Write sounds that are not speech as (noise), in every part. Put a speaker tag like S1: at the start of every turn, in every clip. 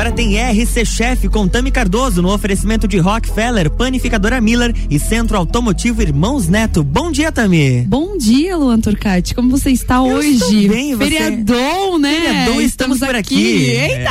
S1: agora tem RC Chef com Tami Cardoso no oferecimento de Rockefeller, Panificadora Miller e Centro Automotivo Irmãos Neto. Bom dia, Tami.
S2: Bom dia, Luan Turcati. Como você está
S1: Eu
S2: hoje?
S1: estou bem, você?
S2: Feriadão, né?
S1: Feriadão, estamos por aqui.
S2: Eita!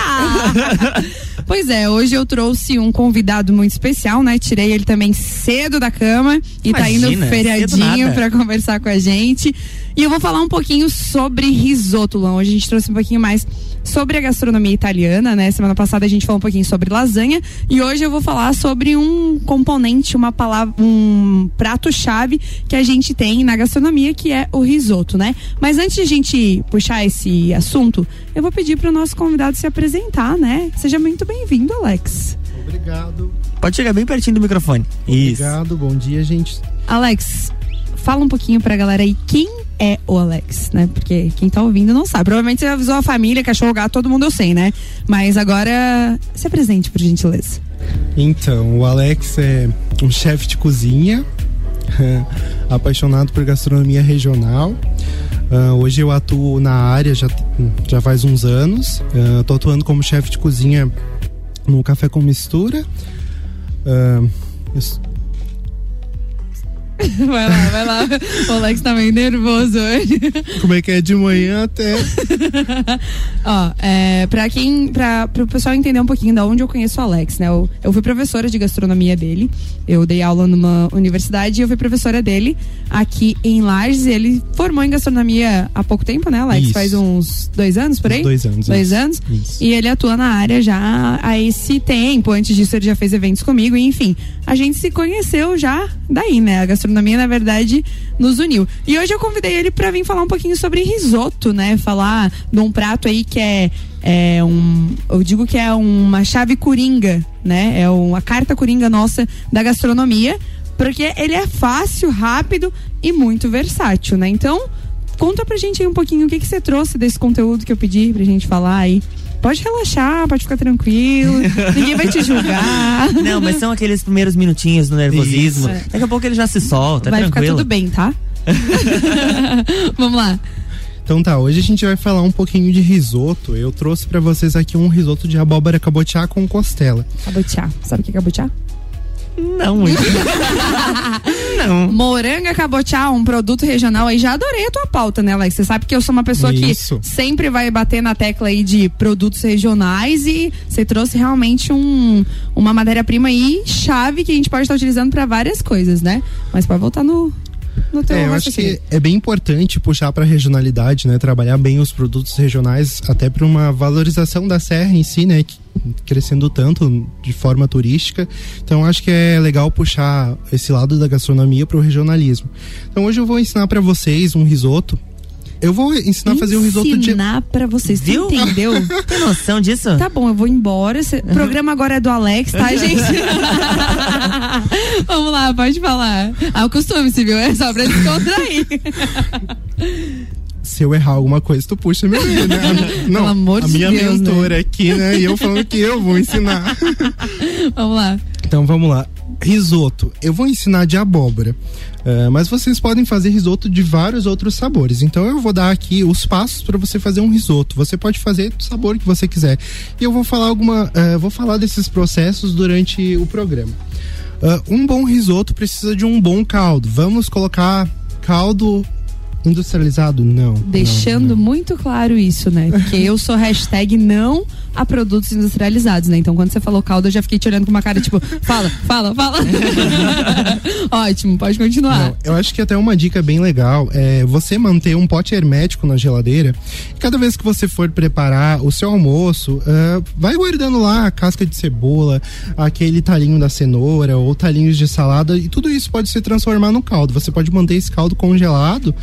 S2: (laughs) Pois é, hoje eu trouxe um convidado muito especial, né? Tirei ele também cedo da cama e tá
S1: Imagina,
S2: indo
S1: cedo
S2: feriadinho pra conversar com a gente. E eu vou falar um pouquinho sobre risoto, Luan. Hoje a gente trouxe um pouquinho mais sobre a gastronomia italiana, né? Semana passada a gente falou um pouquinho sobre lasanha e hoje eu vou falar sobre um componente, uma palavra, um prato-chave que a gente tem na gastronomia, que é o risoto, né? Mas antes de a gente puxar esse assunto, eu vou pedir para o nosso convidado se apresentar, né? Seja muito bem-vindo, Alex.
S3: Obrigado.
S1: Pode chegar bem pertinho do microfone. Isso.
S3: Obrigado, bom dia, gente.
S2: Alex, fala um pouquinho pra galera aí quem é o Alex, né? Porque quem tá ouvindo não sabe. Provavelmente você avisou a família, cachorro, gato, todo mundo eu sei, né? Mas agora se apresente, por gentileza.
S3: Então, o Alex é um chefe de cozinha, (laughs) apaixonado por gastronomia regional. Ah, hoje eu atuo na área já, já faz uns anos. Ah, tô atuando como chefe de cozinha no Café com Mistura. Eu- (laughs)
S2: Vai lá, vai lá. O Alex tá meio nervoso hoje.
S3: como é que é de manhã até (laughs)
S2: Ó, é, pra quem, pra, pro pessoal entender um pouquinho da onde eu conheço o Alex, né? Eu, eu fui professora de gastronomia dele. Eu dei aula numa universidade e eu fui professora dele aqui em Lages. Ele formou em gastronomia há pouco tempo, né, Alex?
S3: Isso.
S2: Faz uns dois anos por aí?
S3: Uns dois anos,
S2: Dois
S3: isso.
S2: anos?
S3: Isso.
S2: E ele atua na área já há esse tempo. Antes disso, ele já fez eventos comigo. E, enfim, a gente se conheceu já daí, né? A gastronomia, na verdade, nos uniu. E hoje eu convidei ele pra vir falar um pouquinho sobre risoto, né? Falar de um prato aí que é. É um, eu digo que é uma chave coringa, né? É uma carta coringa nossa da gastronomia, porque ele é fácil, rápido e muito versátil, né? Então, Conta pra gente aí um pouquinho o que, que você trouxe desse conteúdo que eu pedi pra gente falar aí. Pode relaxar, pode ficar tranquilo. ninguém vai te julgar. (laughs)
S1: Não, mas são aqueles primeiros minutinhos do nervosismo.
S2: Isso.
S1: Daqui a pouco ele já se solta,
S2: vai
S1: tranquilo.
S2: ficar tudo bem, tá? (laughs) Vamos lá.
S3: Então tá, hoje a gente vai falar um pouquinho de risoto. Eu trouxe pra vocês aqui um risoto de abóbora cabotiá com costela.
S2: Cabotiá. Sabe o que é cabotiá?
S1: Não, (laughs) não.
S2: Moranga cabotiá, um produto regional aí. Já adorei a tua pauta, né, Alex? Você sabe que eu sou uma pessoa
S3: Isso.
S2: que sempre vai bater na tecla aí de produtos regionais e você trouxe realmente um, uma matéria-prima aí chave que a gente pode estar utilizando pra várias coisas, né? Mas pode voltar no, no teu
S3: É, eu acho que é bem importante puxar para regionalidade, né? Trabalhar bem os produtos regionais, até para uma valorização da serra em si, né? Crescendo tanto de forma turística. Então, acho que é legal puxar esse lado da gastronomia para o regionalismo. Então, hoje eu vou ensinar para vocês um risoto. Eu vou ensinar a fazer um risoto de.
S2: Ensinar pra vocês, você
S1: Viu?
S2: entendeu? (laughs)
S1: Tem noção disso?
S2: Tá bom, eu vou embora. Esse- O programa agora é do Alex, tá, gente? (laughs) Vamos lá, pode falar. Ah, o costume, se viu? É só pra descontrair. (laughs)
S3: Se eu errar alguma coisa, tu puxa meu orelha, né? A minha- Não,
S2: Pelo amor
S3: a
S2: de
S3: minha
S2: Deus, né?
S3: mentora aqui, né? E eu falando que eu vou ensinar.
S2: Vamos lá.
S3: Então vamos lá. Risoto. Eu vou ensinar de abóbora. Ah, mas vocês podem fazer risoto de vários outros sabores. Então eu vou dar aqui os passos para você fazer um risoto. Você pode fazer do sabor que você quiser. E eu vou falar alguma. ah, vou falar desses processos durante o programa. Ah, um bom risoto precisa de um bom caldo. Vamos colocar caldo industrializado? Não.
S2: Deixando
S3: não, não.
S2: muito claro isso, né? Porque eu sou hashtag não a produtos industrializados, né? Então quando você falou caldo, eu já fiquei te olhando com uma cara tipo, fala, fala, fala. (laughs) Ótimo, pode continuar.
S3: Não, eu acho que até uma dica bem legal é você manter um pote hermético na geladeira. E cada vez que você for preparar o seu almoço, ah, vai guardando lá a casca de cebola, aquele talinho da cenoura ou talinhos de salada e tudo isso pode se transformar no caldo. Você pode manter esse caldo congelado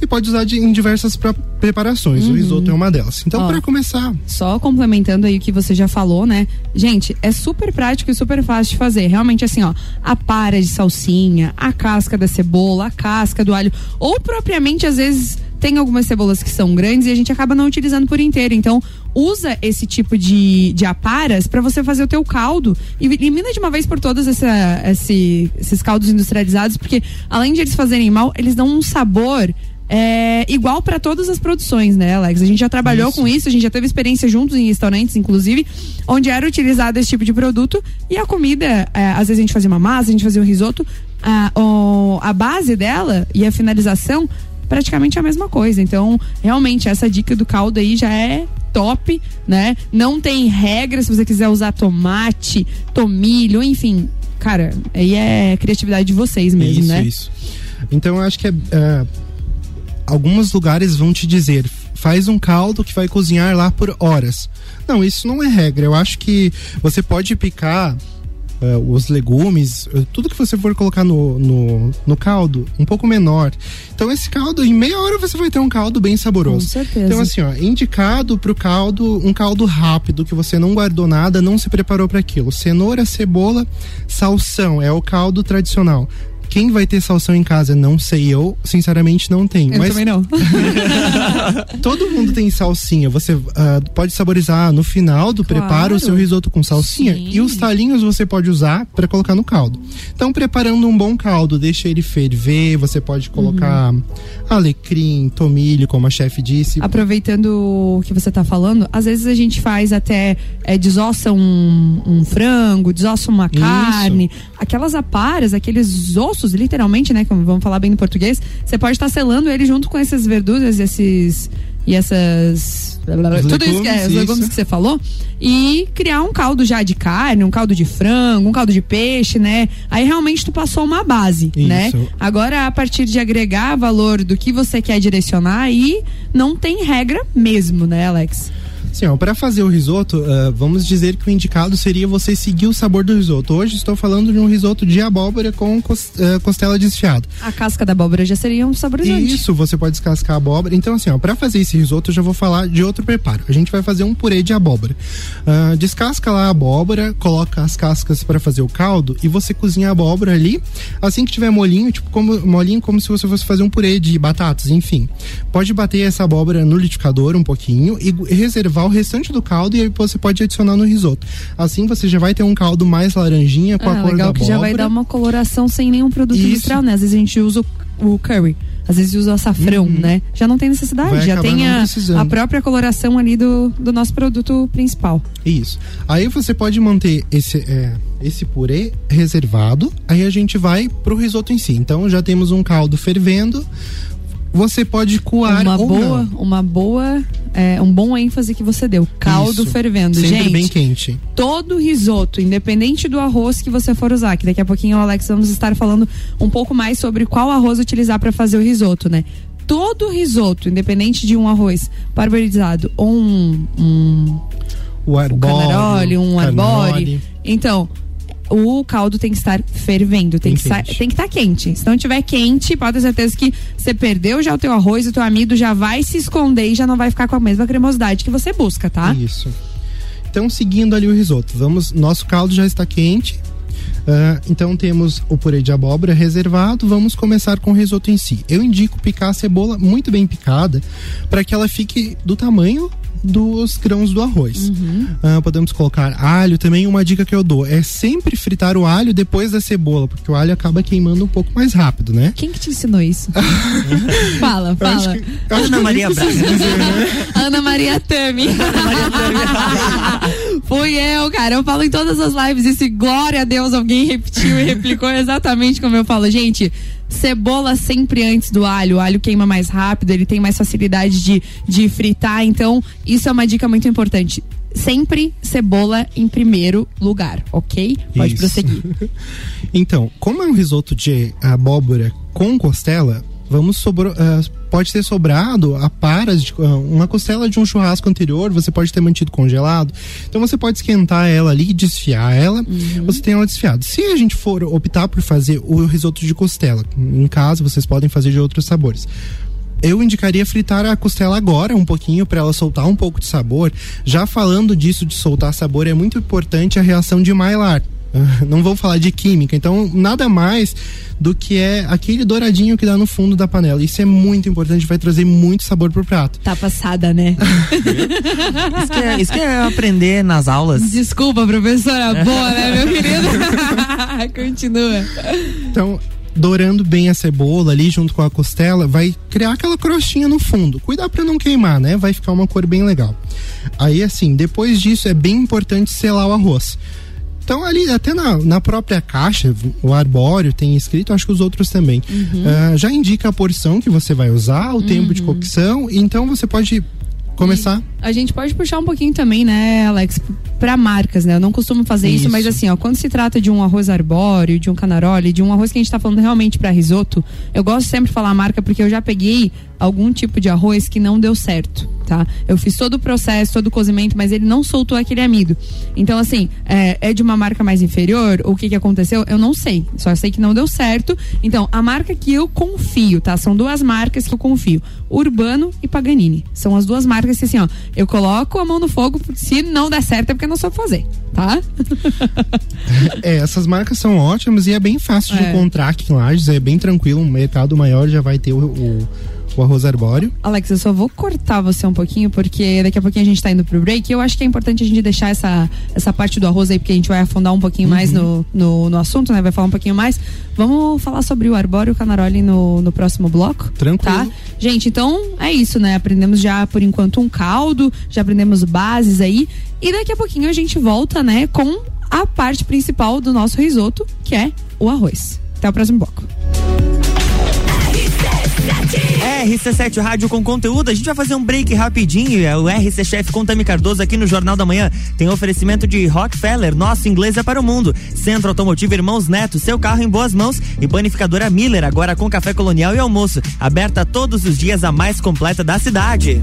S3: e pode usar de- em diversas preparações. O risoto é uma delas. Então, para começar,
S2: Só complementando aí o que você já falou, né? Gente, é super prático e super fácil de fazer. Realmente, assim, ó, a para de salsinha, a casca da cebola, a casca do alho, ou propriamente, às vezes, tem algumas cebolas que são grandes e a gente acaba não utilizando por inteiro. Então, usa esse tipo de, de aparas para você fazer o teu caldo e elimina de uma vez por todas essa, esse- esses caldos industrializados, porque além de eles fazerem mal, eles dão um sabor é igual para todas as produções, né, Alex? A gente já trabalhou isso. com isso, a gente já teve experiência juntos em restaurantes, inclusive, onde era utilizado esse tipo de produto e a comida, é, às vezes a gente fazia uma massa, a gente fazia um risoto, a, o, a base dela e a finalização praticamente a mesma coisa. Então, realmente, essa dica do caldo aí já é top, né? Não tem regra se você quiser usar tomate, tomilho, enfim. Cara, aí é criatividade de vocês mesmo,
S3: isso,
S2: né?
S3: Isso, Então, eu acho que é, é, alguns lugares vão te dizer faz um caldo que vai cozinhar lá por horas. Não, isso não é regra. Eu acho que você pode picar uh, os legumes, uh, tudo que você for colocar no, no, no, caldo, um pouco menor. Então, esse caldo, em meia hora você vai ter um caldo bem saboroso.
S2: Com certeza.
S3: Então, assim, ó, indicado pro caldo, um caldo rápido, que você não guardou nada, não se preparou para aquilo. Cenoura, cebola, salsão, é o caldo tradicional. Quem vai ter salsão em casa? Não sei, eu sinceramente não tenho.
S2: Eu
S3: mas
S2: também não. (laughs)
S3: todo mundo tem salsinha. Você uh, pode saborizar no final do claro. preparo o seu risoto com salsinha Sim. e os talinhos você pode usar para colocar no caldo. Então, preparando um bom caldo, deixa ele ferver. Você pode colocar uhum. alecrim, tomilho, como a chefe disse.
S2: Aproveitando o que você tá falando, às vezes a gente faz até é, desossa um, um frango, desossa uma carne, Isso. aquelas aparas, aqueles ossos ossos, literalmente, né? Como vamos falar bem no português, você pode estar selando ele junto com essas verduras, esses e essas
S3: os
S2: tudo isso que é, os legumes que você falou e criar um caldo já de carne, um caldo de frango, um caldo de peixe, né? Aí realmente tu passou uma base, né? isso. né? Agora a partir de agregar valor do que você quer direcionar aí não tem regra mesmo, né, Alex?
S3: Sim, ó, para fazer o risoto, uh, vamos dizer que o indicado seria você seguir o sabor do risoto. Hoje estou falando de um risoto de abóbora com uh, costela desfiada.
S2: A casca da abóbora já seria um saborizante.
S3: Isso, você pode descascar a abóbora. Então, assim, ó, para fazer esse risoto, eu já vou falar de outro preparo. A gente vai fazer um purê de abóbora. Uh, descasca lá a abóbora, coloca as cascas para fazer o caldo e você cozinha a abóbora ali. Assim que tiver molinho, tipo como molinho como se você fosse fazer um purê de batatas, enfim. Pode bater essa abóbora no liquidificador um pouquinho e reservar o restante do caldo e aí você pode adicionar no risoto. Assim você já vai ter um caldo mais laranjinha com ah, a cor
S2: legal,
S3: da
S2: que já vai dar uma coloração sem nenhum produto Isso. industrial, né? Às vezes a gente usa o, o curry às vezes usa açafrão, uhum. né? Já não tem necessidade, Vai já tem a, a, própria coloração ali do, do nosso produto principal.
S3: Isso. Aí você pode manter esse, é, esse purê reservado, aí a gente vai pro risoto em si. Então já temos um caldo fervendo, você pode coar
S2: uma boa,
S3: não.
S2: uma boa, é, um bom ênfase que você deu. Caldo Isso. fervendo,
S3: Sempre
S2: gente.
S3: bem quente.
S2: Todo risoto, independente do arroz que você for usar, que daqui a pouquinho o Alex vamos estar falando um pouco mais sobre qual arroz utilizar para fazer o risoto, né? Todo risoto, independente de um arroz parboilizado ou um, um
S3: o arbóreo,
S2: um arbóreo. Então, o caldo tem que estar fervendo, tem, que, estar, tem que estar quente. Se não tiver quente, pode ter certeza que você perdeu já o teu arroz, o teu amido já vai se esconder e já não vai ficar com a mesma cremosidade que você busca, tá?
S3: Isso. Então, seguindo ali o risoto, vamos, nosso caldo já está quente. Uh, então temos o purê de abóbora reservado. Vamos começar com o risoto em si. Eu indico picar a cebola muito bem picada para que ela fique do tamanho dos grãos do arroz. Uhum. Uh, podemos colocar alho também. Uma dica que eu dou é sempre fritar o alho depois da cebola, porque o alho acaba queimando um pouco mais rápido, né?
S2: Quem que te ensinou isso? (laughs) fala, fala.
S1: Que, Ana Maria Braga. Dizer, né?
S2: Ana Maria Tami. (laughs) Fui eu, cara. Eu falo em todas as lives isso glória a Deus alguém repetiu e replicou exatamente como eu falo. Gente, Cebola sempre antes do alho. O alho queima mais rápido, ele tem mais facilidade de, de fritar. Então, isso é uma dica muito importante. Sempre cebola em primeiro lugar, ok? Pode isso. prosseguir. (laughs)
S3: então, como é um risoto de abóbora com costela, vamos sobre, uh, pode ter sobrado a paras de uh, uma costela de um churrasco anterior, você pode ter mantido congelado. Então você pode esquentar ela ali, desfiar ela, uhum. você tem ela desfiada. Se a gente for optar por fazer o risoto de costela, em casa vocês podem fazer de outros sabores eu indicaria fritar a costela agora um pouquinho para ela soltar um pouco de sabor. Já falando disso de soltar sabor, é muito importante a reação de Maillard. (laughs) não vou falar de química, então nada mais do que é aquele douradinho que dá no fundo da panela. Isso é muito importante, vai trazer muito sabor pro prato.
S2: Tá passada, né? (laughs)
S1: isso, que é, isso que é aprender nas aulas.
S2: Desculpa, professora boa, né, meu (laughs) querido? Continua.
S3: Então, dourando bem a cebola ali junto com a costela, vai criar aquela crostinha no fundo. Cuidar para não queimar, né? Vai ficar uma cor bem legal. Aí assim, depois disso é bem importante selar o arroz. Então, ali, até na, na própria caixa, o arbóreo tem escrito, acho que os outros também. Uhum. Uh, já indica a porção que você vai usar, o uhum. tempo de uhum. cocção, então você pode começar.
S2: E a gente pode puxar um pouquinho também, né, Alex, para marcas, né? Eu não costumo fazer isso. isso. mas assim, ó, quando se trata de um arroz arbóreo, de um canarole, de um arroz que a gente tá falando realmente para risoto, eu gosto sempre de falar a marca porque eu já peguei algum tipo de arroz que não deu certo, tá? Eu fiz todo o processo, todo o cozimento, mas ele não soltou aquele amido. Então, assim, é, é de uma marca mais inferior? O que que aconteceu? Eu não sei. Só sei que não deu certo. Então, a marca que eu confio, tá? São duas marcas que eu confio: Urbano e Paganini. São as duas marcas que, assim, ó, eu coloco a mão no fogo, se não der certo é porque não soube fazer, tá? (laughs)
S3: é, essas marcas são ótimas e é bem fácil de é. encontrar aqui em Lages, é bem tranquilo, um mercado maior já vai ter o, o o arroz arbóreo.
S2: Alex, eu só vou cortar você um pouquinho, porque daqui a pouquinho a gente tá indo pro break. Eu acho que é importante a gente deixar essa, essa parte do arroz aí, porque a gente vai afundar um pouquinho uhum. mais no, no, no, assunto, né? Vai falar um pouquinho mais. Vamos falar sobre o arbóreo e o canaroli no, no próximo bloco?
S3: Tranquilo.
S2: Tá? Gente, então é isso, né? Aprendemos já por enquanto um caldo, já aprendemos bases aí. E daqui a pouquinho a gente volta, né, com a parte principal do nosso risoto, que é o arroz. Até o próximo bloco.
S1: RC7 Rádio com conteúdo. A gente vai fazer um break rapidinho. É o RC Chef Contami Cardoso aqui no Jornal da Manhã. Tem oferecimento de Rockefeller, nosso inglês é para o mundo. Centro Automotivo Irmãos Neto, seu carro em boas mãos. E panificadora Miller, agora com café colonial e almoço. Aberta todos os dias, a mais completa da cidade.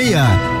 S4: meia.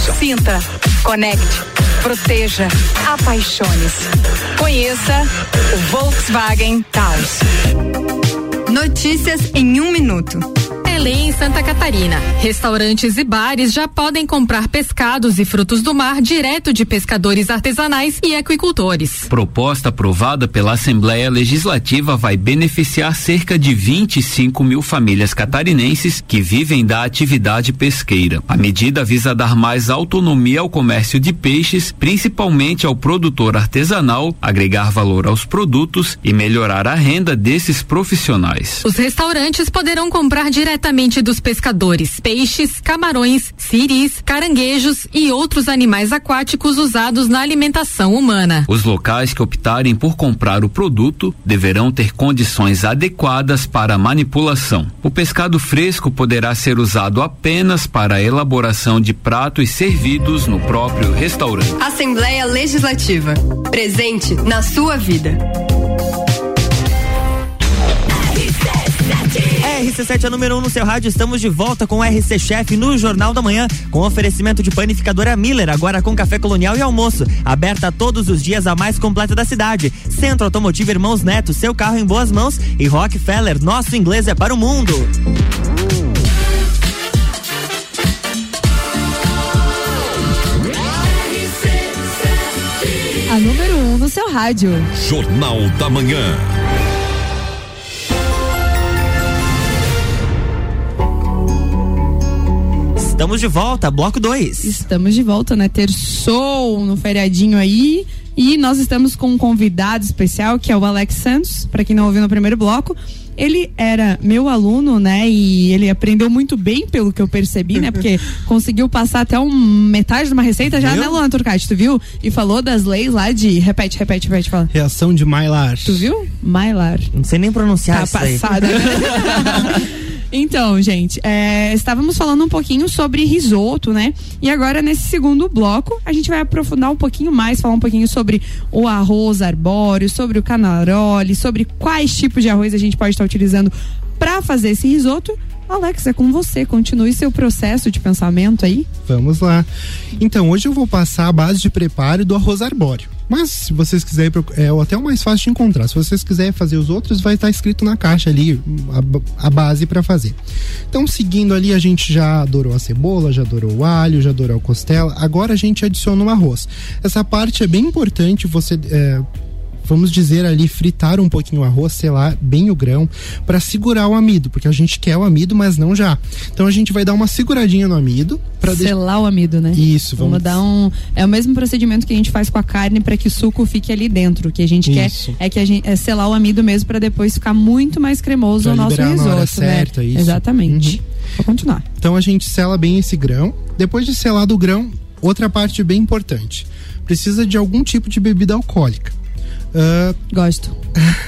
S5: Sinta, conecte, proteja, apaixone-se. Conheça o Volkswagen Taos.
S6: Notícias em um minuto. Lei em Santa Catarina. Restaurantes e bares já podem comprar pescados e frutos do mar direto de pescadores artesanais e aquicultores.
S7: Proposta aprovada pela Assembleia Legislativa vai beneficiar cerca de 25 mil famílias catarinenses que vivem da atividade pesqueira. A medida visa dar mais autonomia ao comércio de peixes, principalmente ao produtor artesanal, agregar valor aos produtos e melhorar a renda desses profissionais.
S6: Os restaurantes poderão comprar diretamente dos pescadores peixes, camarões, siris, caranguejos e outros animais aquáticos usados na alimentação humana.
S7: Os locais que optarem por comprar o produto deverão ter condições adequadas para a manipulação. O pescado fresco poderá ser usado apenas para a elaboração de pratos servidos no próprio restaurante.
S8: Assembleia Legislativa. Presente na sua vida.
S1: RC7 é número 1 um no seu rádio. Estamos de volta com o RC Chef no Jornal da Manhã, com oferecimento de panificadora Miller, agora com café colonial e almoço. Aberta todos os dias, a mais completa da cidade. Centro Automotivo Irmãos Neto, seu carro em boas mãos. E Rockefeller, nosso inglês é para o mundo.
S2: A número 1 um no seu rádio.
S9: Jornal da Manhã.
S1: Estamos de volta, bloco 2.
S2: Estamos de volta, né? Terçou no feriadinho aí. E nós estamos com um convidado especial, que é o Alex Santos, para quem não ouviu no primeiro bloco. Ele era meu aluno, né? E ele aprendeu muito bem, pelo que eu percebi, né? Porque (laughs) conseguiu passar até um, metade de uma receita já,
S3: Viu?
S2: né, Luan Turcati? Tu viu? E falou das leis lá de. Repete, repete, repete, fala.
S3: Reação de Maillard.
S2: Tu viu? Maillard.
S1: Não sei nem pronunciar
S2: Tá
S1: isso aí.
S2: passada. né? (laughs) Então, gente, é, estávamos falando um pouquinho sobre risoto, né? E agora, nesse segundo bloco, a gente vai aprofundar um pouquinho mais, falar um pouquinho sobre o arroz arbóreo, sobre o canarole, sobre quais tipos de arroz a gente pode estar utilizando para fazer esse risoto. Alex, é com você. Continue seu processo de pensamento aí.
S3: Vamos lá. Então, hoje eu vou passar a base de preparo do arroz arbóreo. Mas se vocês quiserem, é até o mais fácil de encontrar. Se vocês quiserem fazer os outros, vai estar escrito na caixa ali a, a base para fazer. Então, seguindo ali, a gente já adorou a cebola, já adorou o alho, já adorou a costela. Agora a gente adiciona o arroz. Essa parte é bem importante você. é, vamos dizer ali, fritar um pouquinho o arroz, selar bem o grão, para segurar o amido, porque a gente quer o amido, mas não já. Então a gente vai dar uma seguradinha no amido para
S2: Selar o amido, né?
S3: Isso,
S2: Vamos,
S3: vamos-
S2: dar um. É o mesmo procedimento que a gente faz com a carne para que o suco fique ali dentro. O que a gente
S3: Isso.
S2: quer é que a gente é selar o amido mesmo para depois ficar muito mais cremoso
S3: Pra
S2: o nosso
S3: liberar na
S2: risoto,
S3: hora
S2: né?
S3: certa, isso.
S2: Exatamente. Vou continuar.
S3: Então a gente sela bem esse grão. Depois de selado o grão, outra parte bem importante. Precisa de algum tipo de bebida alcoólica. Ah,
S2: Gosto.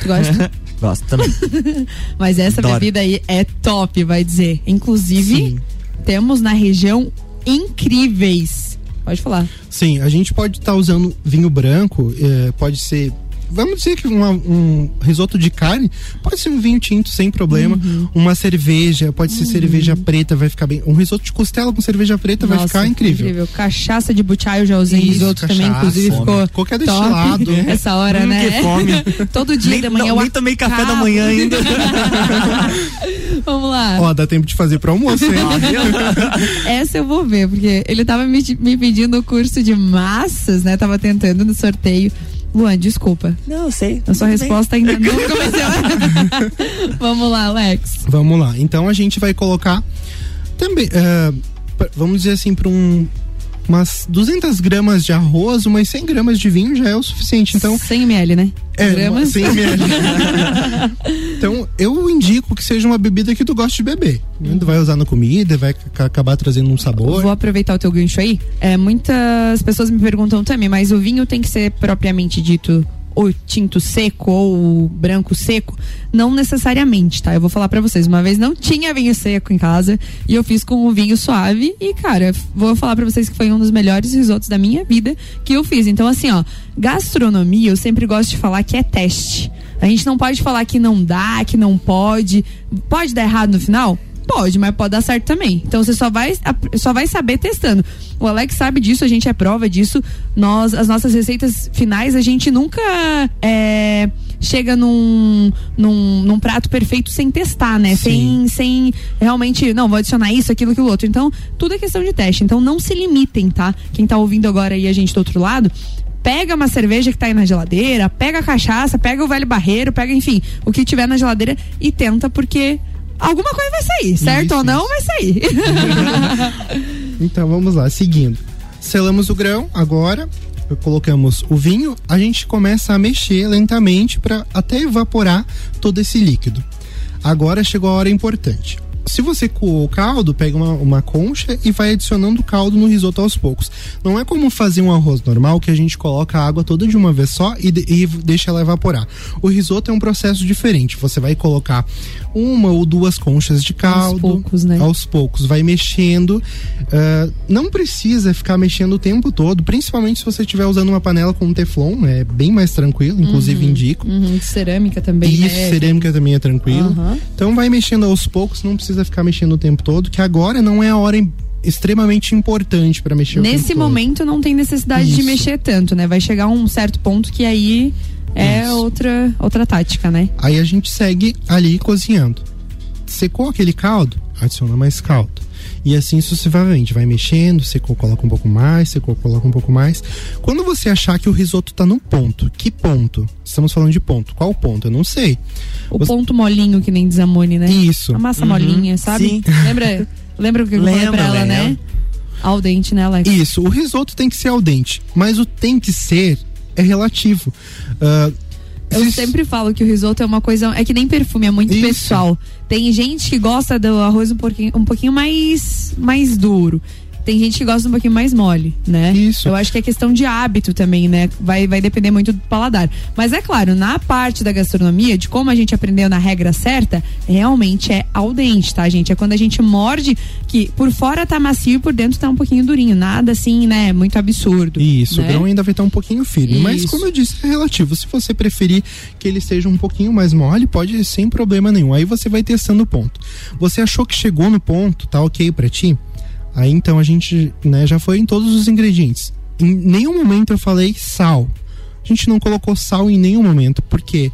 S2: Tu gosta? (laughs)
S1: Gosto também. (laughs)
S2: Mas essa
S3: Adoro.
S2: bebida aí é top, vai dizer. Inclusive, temos na região incríveis. Pode falar.
S3: Sim, a gente pode estar usando vinho branco, eh, pode ser. Vamos dizer que uma- um risoto de carne pode ser um vinho tinto sem problema.
S2: Uhum.
S3: Uma cerveja, pode ser cerveja preta, vai ficar bem. Um risoto de costela com cerveja preta vai
S2: Nossa,
S3: ficar incrível.
S2: Cachaça de butiá eu já usei
S3: Isso,
S2: risoto também,
S3: cachaça,
S2: inclusive
S3: fome.
S2: ficou
S3: Qualquer
S2: top
S3: destilado.
S2: essa hora,
S1: Hum,
S2: né?
S1: que fome. (laughs)
S2: Todo dia
S1: Nem-
S2: de manhã
S1: não,
S2: eu
S1: nem tomei café da manhã ainda. (laughs)
S2: Vamos lá.
S3: Ó, dá tempo de fazer pro almoço, hein? (laughs)
S2: Essa eu vou ver, porque ele tava me, me pedindo o curso de massas, né? Tava tentando no sorteio. Luan, desculpa.
S1: Não, eu sei.
S2: A sua
S1: Tudo bem.
S2: resposta ainda não (laughs) começou. (laughs) Vamos lá, Alex.
S3: Vamos lá. Então a gente vai colocar também, pra- vamos dizer assim, para um umas 200 gramas de arroz, umas 100 gramas de vinho já é o suficiente. Então
S2: 100 ml, né?
S3: é
S2: Gramas.
S3: 100 ml. (laughs) então eu indico que seja uma bebida que tu gosta de beber. né? Tu vai usar na comida, vai ca- acabar trazendo um sabor.
S2: Vou aproveitar o teu gancho aí. É, muitas pessoas me perguntam também, mas o vinho tem que ser propriamente dito o tinto seco ou branco seco? Não necessariamente, tá? Eu vou falar pra vocês. Uma vez não tinha vinho seco em casa e eu fiz com um vinho suave e, cara, vou falar pra vocês que foi um dos melhores risotos da minha vida que eu fiz. Então, assim, ó, gastronomia eu sempre gosto de falar que é teste. A gente não pode falar que não dá, que não pode. Pode dar errado no final? Pode, mas pode dar certo também. Então você só vai, só vai saber testando. O Alex sabe disso, a gente é prova disso. Nós, as nossas receitas finais, a gente nunca é, chega num, num, num prato perfeito sem testar, né? Sem, sem realmente, não, vou adicionar isso, aquilo, aquilo outro. Então, tudo é questão de teste. Então, não se limitem, tá? Quem tá ouvindo agora aí a gente do outro lado, pega uma cerveja que tá aí na geladeira, pega a cachaça, pega o velho barreiro, pega, enfim, o que tiver na geladeira e tenta, porque alguma coisa vai sair, certo
S3: Isso,
S2: ou não,
S3: isso.
S2: vai sair. (laughs)
S3: Então vamos lá, seguindo. Selamos o grão, agora colocamos o vinho, a gente começa a mexer lentamente para até evaporar todo esse líquido. Agora chegou a hora importante. Se você coou o caldo, pega uma, uma concha e vai adicionando o caldo no risoto aos poucos. Não é como fazer um arroz normal que a gente coloca a água toda de uma vez só e, de- e deixa ela evaporar. O risoto é um processo diferente. Você vai colocar uma ou duas conchas de caldo.
S2: poucos, né?
S3: Aos poucos, vai mexendo. Ah, não precisa ficar mexendo o tempo todo, principalmente se você estiver usando uma panela com teflon, é bem mais tranquilo, inclusive indico.
S2: Uhum, cerâmica também,
S3: Isso,
S2: né?
S3: cerâmica também é tranquilo.
S2: Aham.
S3: Então vai mexendo aos poucos, não precisa ficar mexendo o tempo todo, que agora não é a hora extremamente importante para mexer o
S2: Nesse
S3: tempo todo.
S2: momento não tem necessidade de
S3: Isso.
S2: mexer tanto, né? Vai chegar um certo ponto que aí é outra, outra tática, né?
S3: Aí a gente segue ali cozinhando. Secou aquele caldo, adiciona mais caldo. E assim sucessivamente, vai mexendo, secou, coloca um pouco mais, secou, coloca um pouco mais. Quando você achar que o risoto tá no ponto, que ponto? Estamos falando de ponto. Qual ponto? Eu não sei.
S2: O ponto molinho que nem diz a Moni, né?
S3: Isso.
S2: A massa
S3: Uhum.
S2: molinha, sabe?
S3: Sim.
S2: Lembra, lembra o que eu falei
S3: Lembro,
S2: pra ela, né?
S3: lembro.
S2: Ao dente, né, Alex?
S3: Isso, o risoto tem que ser al dente, mas o tem que ser é relativo. Ah,
S2: Eu sempre falo que o risoto é uma coisa. É que nem perfume, é muito pessoal. Tem gente que gosta do arroz um pouquinho, um pouquinho mais, mais duro. Tem gente que gosta um pouquinho mais mole, né? Isso. Eu acho que é questão de hábito também, né? Vai, vai depender muito do paladar. Mas é claro, na parte da gastronomia, de como a gente aprendeu na regra certa, realmente é al dente, tá, gente? É quando a gente morde que por fora tá macio e por dentro tá um pouquinho durinho. Nada assim, né? Muito absurdo.
S3: Isso,
S2: né?
S3: o grão ainda vai estar um pouquinho firme. Mas
S2: Isso.
S3: como eu disse, é relativo. Se você preferir que ele seja um pouquinho mais mole, pode ir sem problema nenhum. Aí você vai testando o ponto. Você achou que chegou no ponto, tá ok pra ti? Aí então a gente né, já foi em todos os ingredientes. Em nenhum momento eu falei sal. A gente não colocou sal em nenhum momento, porque.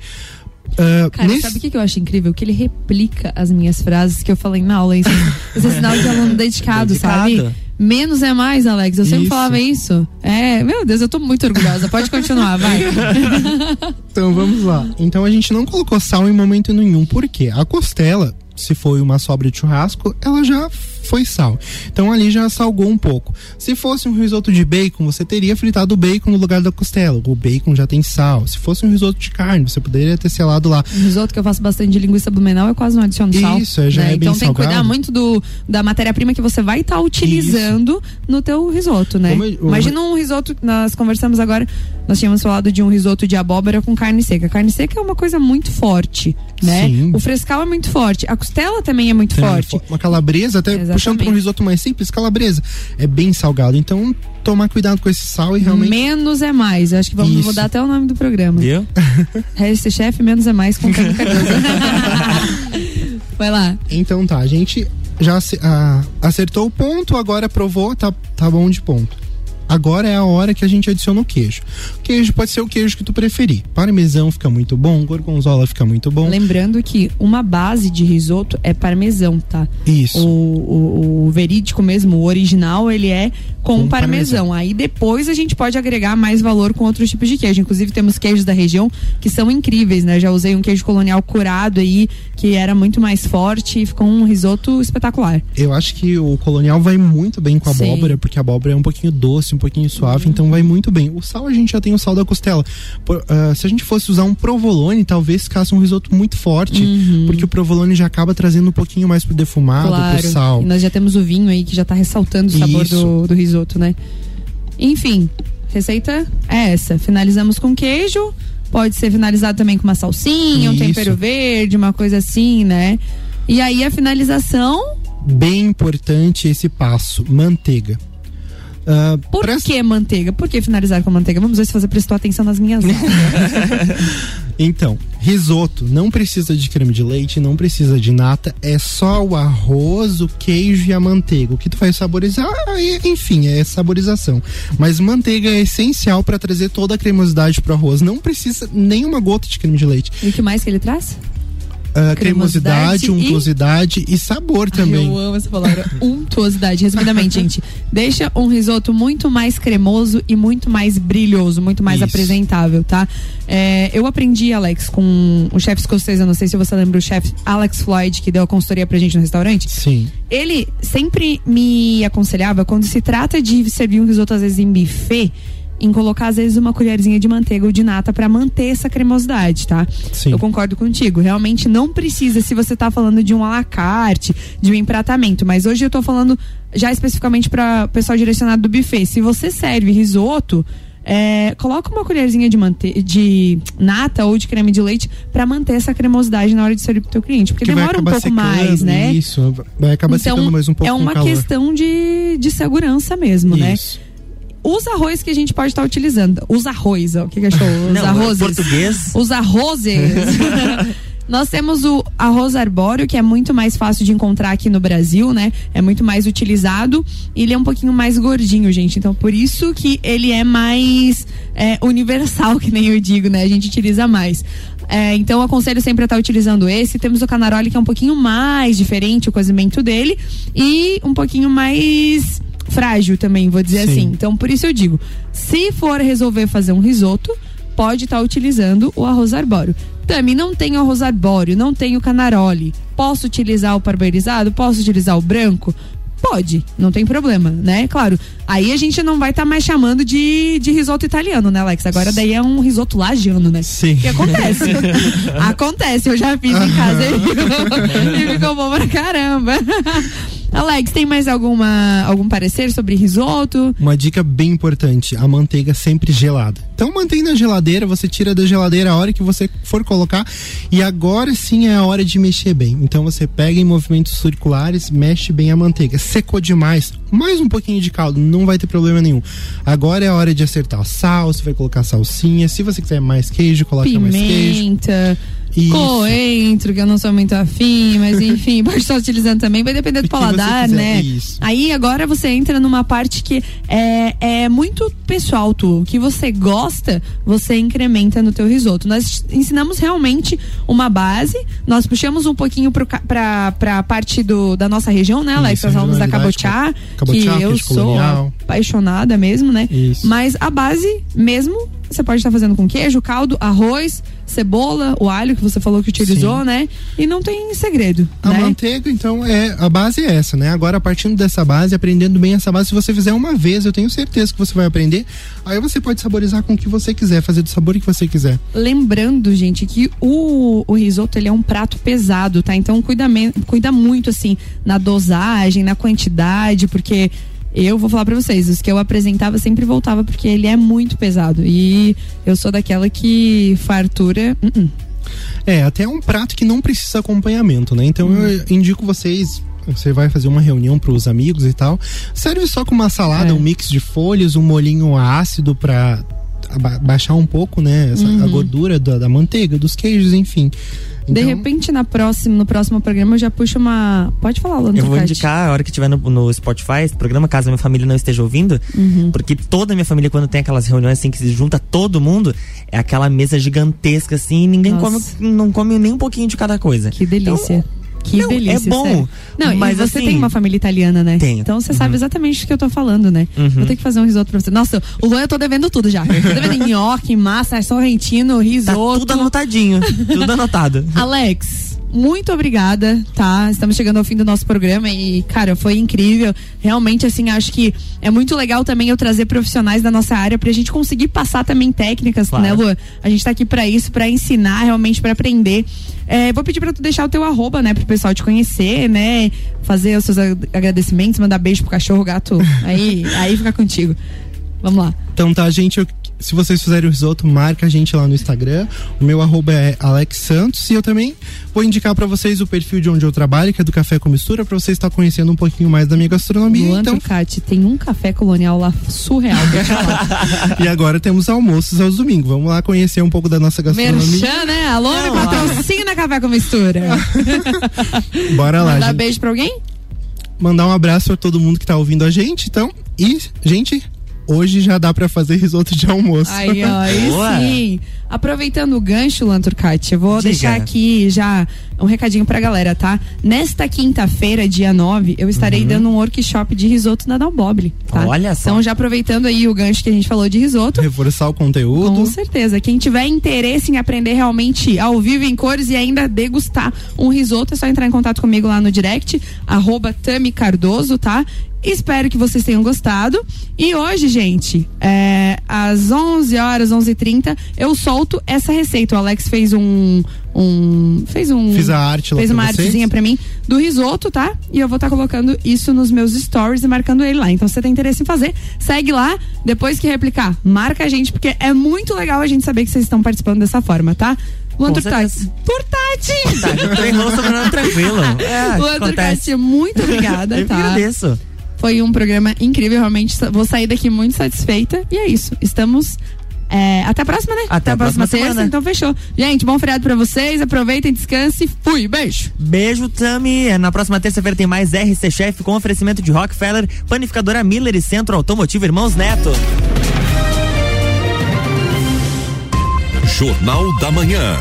S3: ah,
S2: Cara,
S3: nesse-
S2: sabe o que, que eu acho incrível? Que ele replica as minhas frases que eu falei na aula. Isso, esse é sinal (laughs) de aluno dedicado,
S1: Dedicado.
S2: sabe? Menos é mais, Alex. Eu sempre
S3: Isso.
S2: falava isso. É, meu Deus, eu tô muito orgulhosa. Pode continuar, vai. (laughs)
S3: Então vamos lá. Então a gente não colocou sal em momento nenhum. Por quê? A costela, se foi uma sobra de churrasco, ela já foi sal. Então ali já salgou um pouco. Se fosse um risoto de bacon, você teria fritado o bacon no lugar da costela. O bacon já tem sal. Se fosse um risoto de carne, você poderia ter selado lá.
S2: O risoto que eu faço bastante de linguiça blumenau, eu quase não adiciono sal.
S3: Isso, já é bem
S2: Então tem que cuidar muito do, da matéria-prima que você vai estar utilizando no teu risoto, né?
S3: Eu-
S2: Imagina um risoto, nós conversamos agora, nós tínhamos falado de um risoto de abóbora com carne seca. Carne seca é uma coisa muito forte, né?
S3: Sim.
S2: O frescal é muito forte. A costela também é muito
S3: Tem
S2: forte.
S3: Uma calabresa, até
S2: Exatamente.
S3: Puxando para um risoto mais simples, calabresa é bem salgado. Então tomar cuidado com esse sal e realmente.
S2: Menos é mais. Eu acho que vamos
S3: Isso.
S2: mudar até o nome do programa.
S1: Viu? (laughs)
S2: Esse chefe, menos é mais com. (laughs) Vai lá.
S3: Então tá, a gente já ah, acertou o ponto, agora provou, tá, tá bom de ponto. Agora é a hora que a gente adiciona o queijo. O queijo pode ser o queijo que tu preferir. Parmesão fica muito bom, gorgonzola fica muito bom.
S2: Lembrando que uma base de risoto é parmesão, tá?
S3: Isso.
S2: O, o- o verídico mesmo, o original, ele é com,
S3: Com
S2: parmesão. Aí depois a gente pode agregar mais valor com outros tipos de queijo. Inclusive temos queijos da região que são incríveis, né? Já usei um queijo colonial curado aí, que era muito mais forte e ficou um risoto espetacular.
S3: Eu acho que o colonial vai muito bem com a
S2: Sim.
S3: Abóbora, porque a abóbora é um pouquinho doce, um pouquinho suave, então vai muito bem. O sal a gente já tem o sal da costela. Por- ah, se a gente fosse usar um provolone, talvez ficasse um risoto muito forte, porque o provolone já acaba trazendo um pouquinho mais pro defumado, pro sal.
S2: E nós já temos o vinho aí que já tá ressaltando o sabor do, do risoto, né? Enfim, receita é essa. Finalizamos com queijo. Pode ser finalizado também com uma salsinha, um
S3: Isso.
S2: tempero verde, uma coisa assim, né? E aí a finalização.
S3: Bem importante esse passo, manteiga. Ah,
S2: Por que manteiga? Por que finalizar com manteiga? Vamos ver se você prestou atenção nas minhas. (laughs)
S3: Então, risoto não precisa de creme de leite, não precisa de nata, é só o arroz, o queijo e a manteiga. O que tu vai saborizar, enfim, é saborização. Mas manteiga é essencial para trazer toda a cremosidade pro arroz. Não precisa nenhuma gota de creme de leite.
S2: E o que mais que ele traz?
S3: Uh, cremosidade, cremosidade untuosidade e, e sabor também.
S2: Ai, eu amo essa palavra, (laughs) untuosidade. Resumidamente, (laughs) gente, deixa um risoto muito mais cremoso e muito mais brilhoso, muito mais Isso. apresentável, tá? É, eu aprendi, Alex, com o chefe escocês, eu não sei se você lembra o chefe Alex Floyd, que deu a consultoria pra gente no restaurante.
S3: Sim.
S2: Ele sempre me aconselhava, quando se trata de servir um risoto, às vezes, em buffet, em colocar às vezes uma colherzinha de manteiga ou de nata para manter essa cremosidade, tá?
S3: Sim.
S2: Eu concordo contigo. Realmente não precisa se você tá falando de um alacarte, de um empratamento, mas hoje eu tô falando já especificamente para pessoal direcionado do buffet. Se você serve risoto, é, coloca uma colherzinha de, mante de nata ou de creme de leite para manter essa cremosidade na hora de servir pro teu cliente, porque que demora um pouco secando, mais, né?
S3: Isso, vai acabar então, secando mais um pouco
S2: É uma questão de, de segurança mesmo, né? isso. né? Os arroz que a gente pode estar tá utilizando. Os arroz, ó, o que, que achou? Os
S1: Não,
S2: arrozes.
S1: Português.
S2: Os arrozes. (laughs) Nós temos o arroz arbóreo, que é muito mais fácil de encontrar aqui no Brasil, né? É muito mais utilizado. E ele é um pouquinho mais gordinho, gente. Então, por isso que ele é mais é, universal, (laughs) que nem eu digo, né? A gente utiliza mais. É, então, eu aconselho sempre a estar tá utilizando esse. Temos o canaroli, que é um pouquinho mais diferente, o cozimento dele. E um pouquinho mais frágil também, vou dizer Sim. assim. Então, por isso eu digo, se for resolver fazer um risoto, pode estar tá utilizando o arroz arbóreo. Tami, não tenho arroz arbóreo, não tenho canaroli. Posso utilizar o parboilizado? Posso utilizar o branco? Pode, não tem problema, né? Claro, aí a gente não vai estar tá mais chamando de, de risoto italiano, né, Alex? Agora daí é um risoto lagiano, né?
S3: Sim.
S2: Que acontece. (laughs) acontece, eu já fiz em casa e (laughs) e ficou bom pra caramba. Alex, tem mais alguma, algum parecer sobre risoto?
S3: Uma dica bem importante: a manteiga sempre gelada. Então mantém na geladeira, você tira da geladeira a hora que você for colocar e agora sim é a hora de mexer bem. Então você pega em movimentos circulares, mexe bem a manteiga. Secou demais, mais um pouquinho de caldo, não vai ter problema nenhum. Agora é a hora de acertar o sal, você vai colocar salsinha, se você quiser mais queijo, coloca
S2: Pimenta.
S3: mais queijo.
S2: Isso. Coentro, que eu não sou muito afim, mas (laughs) enfim, pode estar utilizando também, vai depender do paladar, né?
S3: Isso.
S2: Aí agora você entra numa parte que é, é muito pessoal, tu. O que você gosta, você incrementa no teu risoto. Nós ensinamos realmente uma base, nós puxamos um pouquinho pro, pra, pra parte do, da nossa região, né, Alex? Nós falamos da cabochá, que eu sou colonial. apaixonada mesmo, né?
S3: Isso.
S2: Mas a base mesmo você pode estar fazendo com queijo, caldo, arroz, cebola, o alho que você falou que utilizou, Sim. né? E não tem segredo.
S3: A
S2: né?
S3: manteiga, então, é a base é essa, né? Agora, partindo dessa base, aprendendo bem essa base, se você fizer uma vez, eu tenho certeza que você vai aprender. Aí você pode saborizar com o que você quiser, fazer do sabor que você quiser.
S2: Lembrando, gente, que o, o risoto ele é um prato pesado, tá? Então cuida, cuida muito assim na dosagem, na quantidade, porque eu vou falar para vocês, os que eu apresentava sempre voltava porque ele é muito pesado. E eu sou daquela que fartura. Uh -uh.
S3: É, até é um prato que não precisa acompanhamento, né? Então hum. eu indico vocês você vai fazer uma reunião para os amigos e tal. Serve só com uma salada, é. um mix de folhas, um molinho ácido para baixar um pouco, né, essa, uhum. a gordura da, da, manteiga, dos queijos, enfim.
S2: Então... De repente, na próxima, no próximo programa, eu já puxo uma. Pode falar, Lando
S1: Eu vou indicar a hora que tiver no, no Spotify, esse programa, caso a minha família não esteja ouvindo, uhum. porque toda a minha família, quando tem aquelas reuniões assim que se junta todo mundo, é aquela mesa gigantesca assim, e ninguém come, não come nem um pouquinho de cada coisa.
S2: Que delícia. Então, que não, delícia.
S1: É bom. Sério.
S2: Não, mas você
S1: assim,
S2: tem uma família italiana, né?
S1: Tenho.
S2: Então você uhum. sabe exatamente o que eu tô falando, né? Uhum. Vou ter que fazer um risoto pra você. Nossa, o Luan eu tô devendo tudo já. Eu tô devendo nhoque, massa, sorrentino, risoto.
S1: Tá tudo anotadinho. tudo anotado. (laughs)
S2: Alex, muito obrigada, tá? Estamos chegando ao fim do nosso programa e, cara, foi incrível. Realmente, assim, acho que é muito legal também eu trazer profissionais da nossa área pra gente conseguir passar também técnicas, claro. né, Lu? A gente tá aqui para isso, para ensinar, realmente para aprender. É, vou pedir para tu deixar o teu arroba, né, pro pessoal te conhecer, né? Fazer os seus agradecimentos, mandar beijo pro cachorro, gato. Aí, aí fica contigo. Vamos lá.
S3: Então tá, gente, eu se vocês fizerem o risoto, marca a gente lá no Instagram. O meu arroba é Alex Santos e eu também vou indicar para vocês o perfil de onde eu trabalho, que é do Café com Mistura, para vocês estar conhecendo um pouquinho mais da minha gastronomia.
S2: Luan
S3: então,
S2: Turcati, tem um café colonial lá surreal. (laughs)
S3: e agora temos almoços aos domingos. Vamos lá conhecer um pouco da nossa gastronomia.
S2: Merchan, né? Alô, me patrocina Café com Mistura. (laughs)
S3: Bora lá.
S2: Mandar
S3: gente.
S2: beijo pra alguém?
S3: Mandar um abraço para todo mundo que tá ouvindo a gente, então. E, gente, hoje já dá para fazer risoto de almoço.
S2: Aí, ó, aí (laughs) sim. Aproveitando o gancho, Lanturcati, eu vou
S3: Diga.
S2: deixar aqui já um recadinho pra galera, tá? Nesta quinta-feira, dia 9, eu estarei dando um workshop de risoto na Dalbobile, tá?
S3: Olha só.
S2: Então, já aproveitando aí o gancho que a gente falou de risoto,
S3: Reforçar o conteúdo.
S2: com certeza. Quem tiver interesse em aprender realmente ao vivo em cores e ainda degustar um risoto, é só entrar em contato comigo lá no direct, arroba Tami Cardoso, tá? Espero que vocês tenham gostado. E hoje, gente, é, às 11 horas, 11h30, eu solto essa receita. O Alex fez um. um fez um.
S3: Fiz a arte lá
S2: Fez
S3: pra
S2: uma
S3: vocês.
S2: artezinha pra mim do risoto, tá? E eu vou estar colocando isso nos meus stories e marcando ele lá. Então, se você tem interesse em fazer, segue lá. Depois que replicar, marca a gente, porque é muito legal a gente saber que vocês estão participando dessa forma, tá? Luan
S1: Com
S2: Turtati. Turtati!
S1: Tá, treinou sobrenome tranquilo. (laughs) É,
S2: Luan
S1: acontece.
S2: Turcati, muito obrigada,
S1: Eu que
S2: tá?
S1: agradeço.
S2: Foi um programa incrível, realmente vou sair daqui muito satisfeita. E é isso, estamos... é, até a próxima, né?
S1: Até a próxima
S2: terça,
S1: semana.
S2: então fechou. Gente, bom feriado pra vocês, aproveitem, descanse, fui, beijo!
S1: Beijo, Tami. É, Na próxima terça-feira tem mais RC Chef com oferecimento de Rockefeller, Panificadora Miller e Centro Automotivo Irmãos Neto.
S9: Jornal da Manhã.